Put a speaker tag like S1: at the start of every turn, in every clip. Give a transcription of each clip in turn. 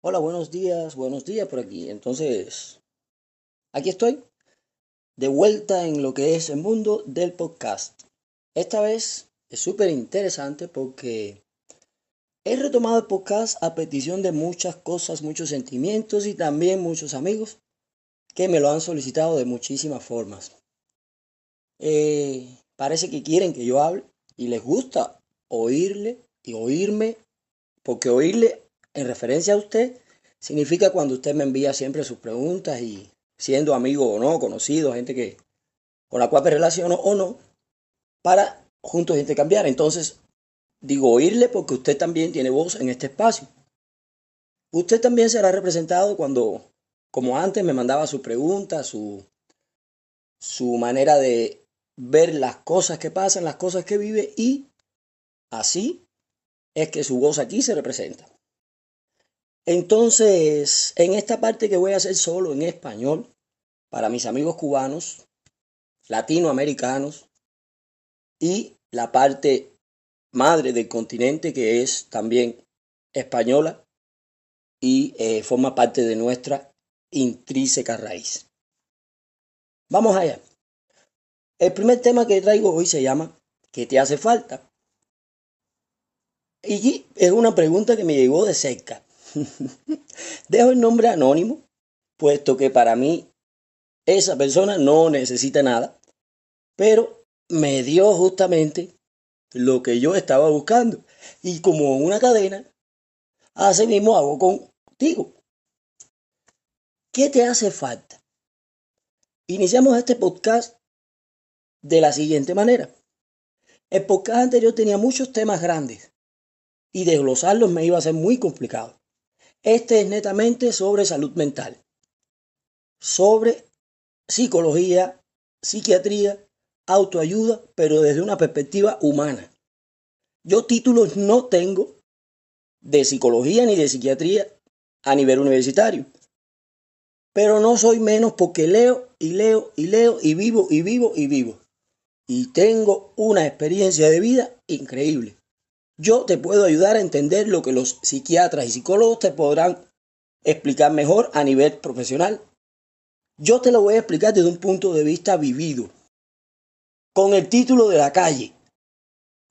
S1: Hola, buenos días, buenos días por aquí. Entonces, aquí estoy, de vuelta en lo que es el mundo del podcast. Esta vez es súper interesante porque he retomado el podcast a petición de muchas cosas, muchos sentimientos y también muchos amigos que me lo han solicitado de muchísimas formas. Eh, parece que quieren que yo hable y les gusta oírle y oírme, porque oírle en referencia a usted significa cuando usted me envía siempre sus preguntas y siendo amigo o no, conocido, gente que con la cual me relaciono o no, para juntos intercambiar. Entonces, digo oírle porque usted también tiene voz en este espacio. Usted también será representado cuando, como antes, me mandaba su pregunta, su, su manera de ver las cosas que pasan, las cosas que vive y así es que su voz aquí se representa. Entonces, en esta parte que voy a hacer solo en español, para mis amigos cubanos, latinoamericanos y la parte madre del continente que es también española y eh, forma parte de nuestra intrínseca raíz. Vamos allá. El primer tema que traigo hoy se llama ¿Qué te hace falta? Y es una pregunta que me llegó de cerca. Dejo el nombre anónimo, puesto que para mí esa persona no necesita nada, pero me dio justamente lo que yo estaba buscando. Y como una cadena, así mismo hago contigo. ¿Qué te hace falta? Iniciamos este podcast de la siguiente manera. El podcast anterior tenía muchos temas grandes y desglosarlos me iba a ser muy complicado. Este es netamente sobre salud mental, sobre psicología, psiquiatría, autoayuda, pero desde una perspectiva humana. Yo títulos no tengo de psicología ni de psiquiatría a nivel universitario, pero no soy menos porque leo y leo y leo y vivo y vivo y vivo y tengo una experiencia de vida increíble. Yo te puedo ayudar a entender lo que los psiquiatras y psicólogos te podrán explicar mejor a nivel profesional. Yo te lo voy a explicar desde un punto de vista vivido, con el título de la calle,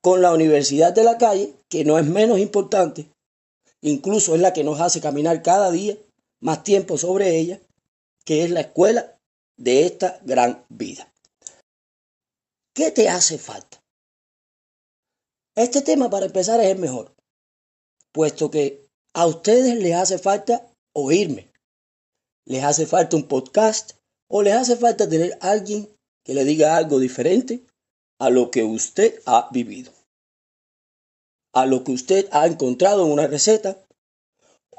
S1: con la universidad de la calle, que no es menos importante, incluso es la que nos hace caminar cada día más tiempo sobre ella, que es la escuela de esta gran vida. ¿Qué te hace falta? Este tema para empezar es el mejor, puesto que a ustedes les hace falta oírme, les hace falta un podcast o les hace falta tener alguien que le diga algo diferente a lo que usted ha vivido, a lo que usted ha encontrado en una receta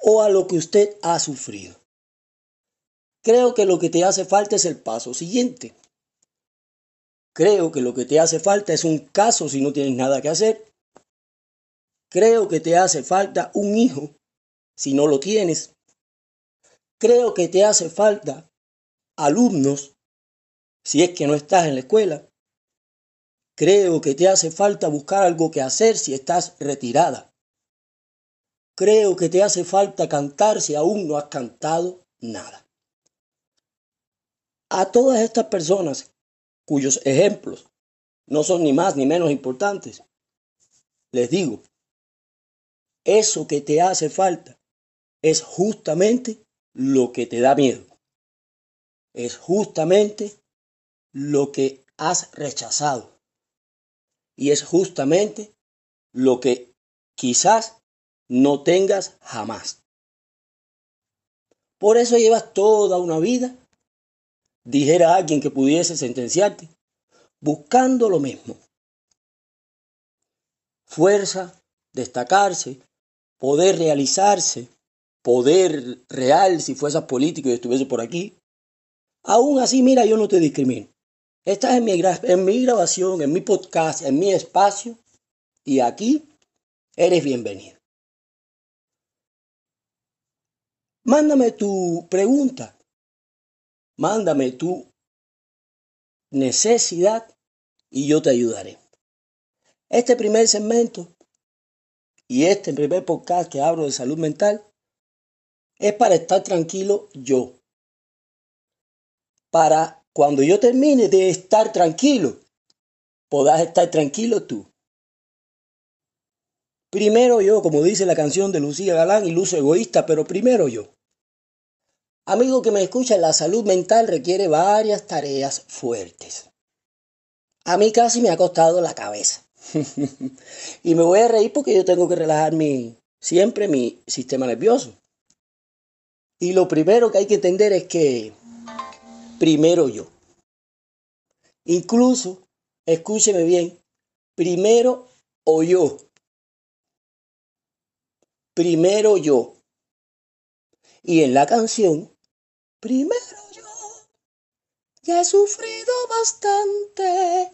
S1: o a lo que usted ha sufrido. Creo que lo que te hace falta es el paso siguiente. Creo que lo que te hace falta es un caso si no tienes nada que hacer. Creo que te hace falta un hijo si no lo tienes. Creo que te hace falta alumnos si es que no estás en la escuela. Creo que te hace falta buscar algo que hacer si estás retirada. Creo que te hace falta cantar si aún no has cantado nada. A todas estas personas cuyos ejemplos no son ni más ni menos importantes. Les digo, eso que te hace falta es justamente lo que te da miedo. Es justamente lo que has rechazado. Y es justamente lo que quizás no tengas jamás. Por eso llevas toda una vida dijera alguien que pudiese sentenciarte, buscando lo mismo. Fuerza, destacarse, poder realizarse, poder real si fueras político y estuviese por aquí. Aún así, mira, yo no te discrimino. Estás en mi, en mi grabación, en mi podcast, en mi espacio, y aquí eres bienvenido. Mándame tu pregunta Mándame tu necesidad y yo te ayudaré. Este primer segmento y este primer podcast que hablo de salud mental es para estar tranquilo yo. Para cuando yo termine de estar tranquilo, podás estar tranquilo tú. Primero yo, como dice la canción de Lucía Galán, y luzo egoísta, pero primero yo. Amigo que me escucha, la salud mental requiere varias tareas fuertes. A mí casi me ha costado la cabeza. y me voy a reír porque yo tengo que relajar mi, siempre mi sistema nervioso. Y lo primero que hay que entender es que primero yo. Incluso, escúcheme bien, primero o yo. Primero yo. Y en la canción Primero yo, ya he sufrido bastante.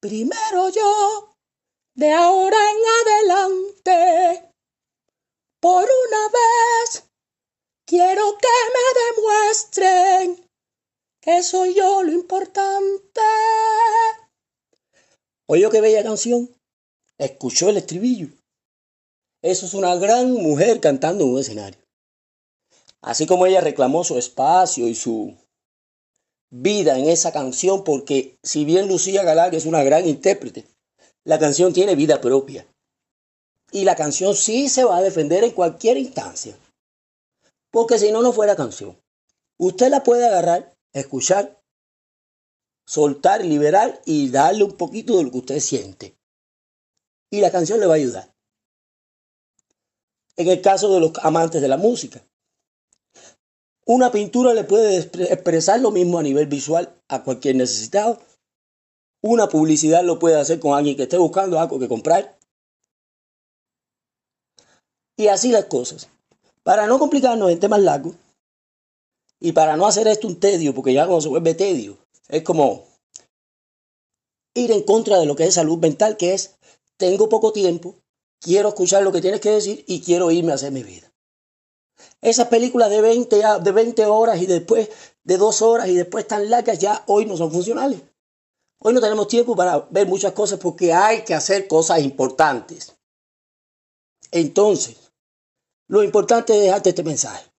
S1: Primero yo, de ahora en adelante. Por una vez, quiero que me demuestren que soy yo lo importante. Oye, qué bella canción. Escuchó el estribillo. Eso es una gran mujer cantando en un escenario. Así como ella reclamó su espacio y su vida en esa canción, porque si bien Lucía Galán es una gran intérprete, la canción tiene vida propia. Y la canción sí se va a defender en cualquier instancia. Porque si no, no fuera canción. Usted la puede agarrar, escuchar, soltar, liberar y darle un poquito de lo que usted siente. Y la canción le va a ayudar. En el caso de los amantes de la música, una pintura le puede expresar lo mismo a nivel visual a cualquier necesitado. Una publicidad lo puede hacer con alguien que esté buscando algo que comprar. Y así las cosas. Para no complicarnos en temas largos y para no hacer esto un tedio, porque ya cuando se vuelve tedio, es como ir en contra de lo que es salud mental, que es, tengo poco tiempo, quiero escuchar lo que tienes que decir y quiero irme a hacer mi vida. Esas películas de 20, de 20 horas y después de 2 horas y después tan largas ya hoy no son funcionales. Hoy no tenemos tiempo para ver muchas cosas porque hay que hacer cosas importantes. Entonces, lo importante es dejarte este mensaje.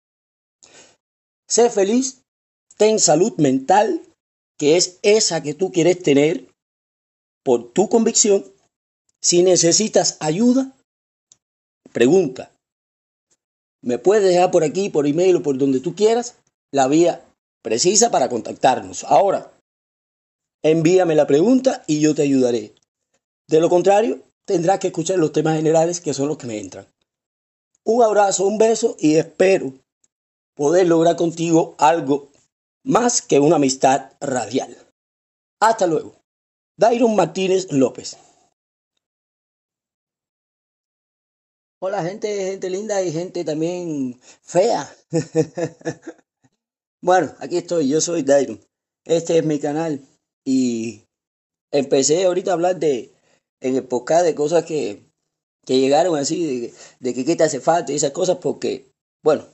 S1: Sé feliz, ten salud mental, que es esa que tú quieres tener por tu convicción. Si necesitas ayuda, pregunta, me puedes dejar por aquí, por email o por donde tú quieras, la vía precisa para contactarnos. Ahora, envíame la pregunta y yo te ayudaré. De lo contrario, tendrás que escuchar los temas generales que son los que me entran. Un abrazo, un beso y espero poder lograr contigo algo más que una amistad radial. Hasta luego. Dairon Martínez López. Hola gente, gente linda y gente también fea. bueno, aquí estoy, yo soy Dairon. Este es mi canal y empecé ahorita a hablar de, en el podcast de cosas que, que llegaron así, de, de que qué te hace falta y esas cosas porque, bueno,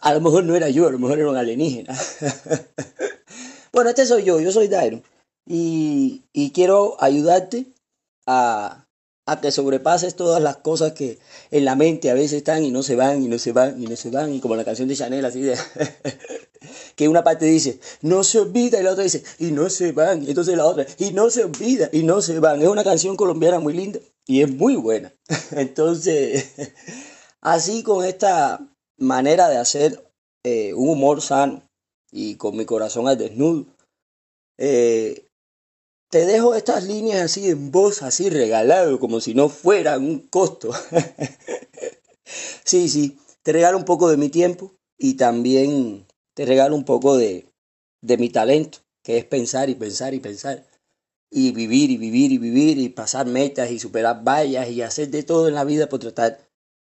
S1: a lo mejor no era yo, a lo mejor era un alienígena. bueno, este soy yo, yo soy Dairon y, y quiero ayudarte a a que sobrepases todas las cosas que en la mente a veces están y no se van y no se van y no se van y como la canción de Chanel así de que una parte dice no se olvida y la otra dice y no se van y entonces la otra y no se olvida y no se van es una canción colombiana muy linda y es muy buena. Entonces así con esta manera de hacer eh, un humor sano y con mi corazón al desnudo eh, te dejo estas líneas así en voz, así regalado, como si no fuera un costo. sí, sí, te regalo un poco de mi tiempo y también te regalo un poco de, de mi talento, que es pensar y pensar y pensar. Y vivir y vivir y vivir y pasar metas y superar vallas y hacer de todo en la vida por tratar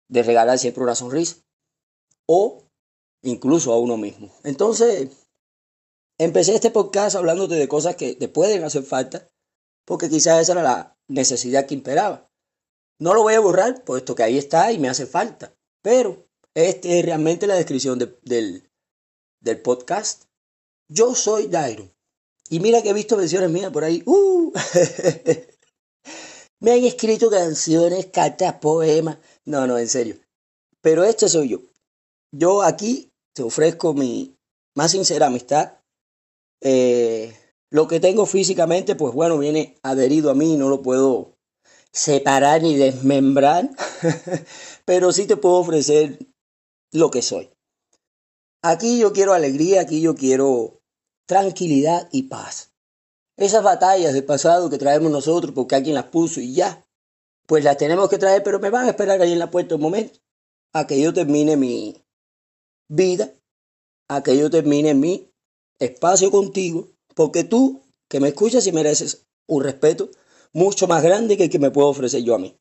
S1: de regalar siempre una sonrisa. O incluso a uno mismo. Entonces, Empecé este podcast hablándote de cosas que te pueden hacer falta, porque quizás esa era la necesidad que imperaba. No lo voy a borrar, puesto que ahí está y me hace falta. Pero esta es realmente la descripción del, del podcast. Yo soy Dairo. Y mira que he visto versiones mías por ahí. ¡Uh! me han escrito canciones, cartas, poemas. No, no, en serio. Pero este soy yo. yo aquí te ofrezco mi más sincera amistad. Eh, lo que tengo físicamente, pues bueno, viene adherido a mí, no lo puedo separar ni desmembrar, pero sí te puedo ofrecer lo que soy. Aquí yo quiero alegría, aquí yo quiero tranquilidad y paz. Esas batallas del pasado que traemos nosotros porque alguien las puso y ya, pues las tenemos que traer, pero me van a esperar ahí en la puerta un momento a que yo termine mi vida, a que yo termine mi espacio contigo, porque tú que me escuchas y mereces un respeto mucho más grande que el que me puedo ofrecer yo a mí.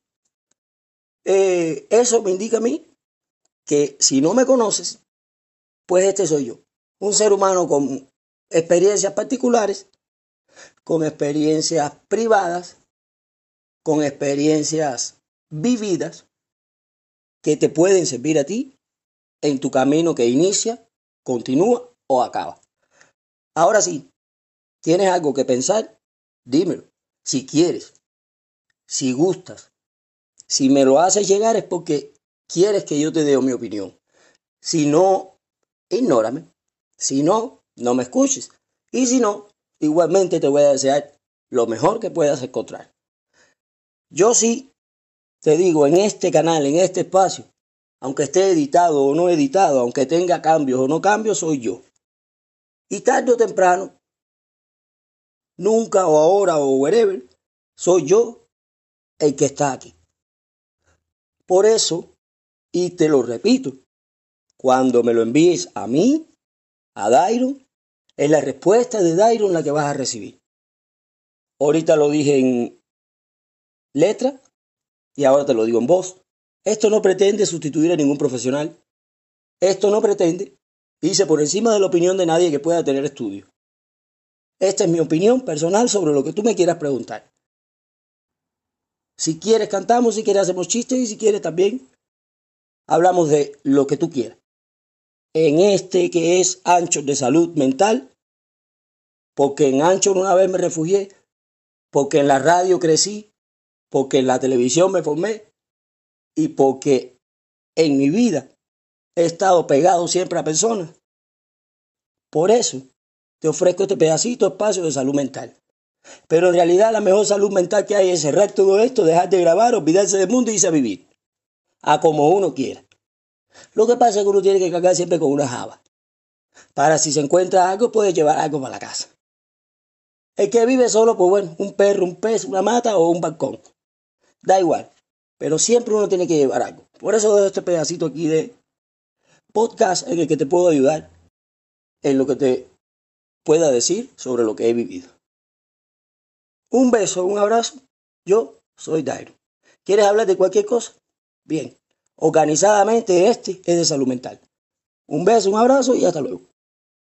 S1: Eh, eso me indica a mí que si no me conoces, pues este soy yo, un ser humano con experiencias particulares, con experiencias privadas, con experiencias vividas que te pueden servir a ti en tu camino que inicia, continúa o acaba. Ahora sí, ¿tienes algo que pensar? Dímelo. Si quieres, si gustas, si me lo haces llegar es porque quieres que yo te dé mi opinión. Si no, ignórame. Si no, no me escuches. Y si no, igualmente te voy a desear lo mejor que puedas encontrar. Yo sí te digo, en este canal, en este espacio, aunque esté editado o no editado, aunque tenga cambios o no cambios, soy yo. Y tarde o temprano, nunca o ahora o wherever, soy yo el que está aquí. Por eso, y te lo repito, cuando me lo envíes a mí, a Dairon, es la respuesta de Dairon la que vas a recibir. Ahorita lo dije en letra y ahora te lo digo en voz. Esto no pretende sustituir a ningún profesional. Esto no pretende irse por encima de la opinión de nadie que pueda tener estudio. Esta es mi opinión personal sobre lo que tú me quieras preguntar. Si quieres cantamos, si quieres hacemos chistes y si quieres también hablamos de lo que tú quieras. En este que es Ancho de Salud Mental, porque en Ancho una vez me refugié, porque en la radio crecí, porque en la televisión me formé y porque en mi vida he estado pegado siempre a personas. Por eso te ofrezco este pedacito espacio de salud mental. Pero en realidad la mejor salud mental que hay es cerrar todo esto, dejar de grabar, olvidarse del mundo y irse a vivir. A como uno quiera. Lo que pasa es que uno tiene que cargar siempre con una java. Para si se encuentra algo, puede llevar algo para la casa. El que vive solo, pues bueno, un perro, un pez, una mata o un balcón. Da igual. Pero siempre uno tiene que llevar algo. Por eso dejo este pedacito aquí de podcast en el que te puedo ayudar en lo que te pueda decir sobre lo que he vivido. Un beso, un abrazo. Yo soy Dairo. ¿Quieres hablar de cualquier cosa? Bien. Organizadamente este es de salud mental. Un beso, un abrazo y hasta luego.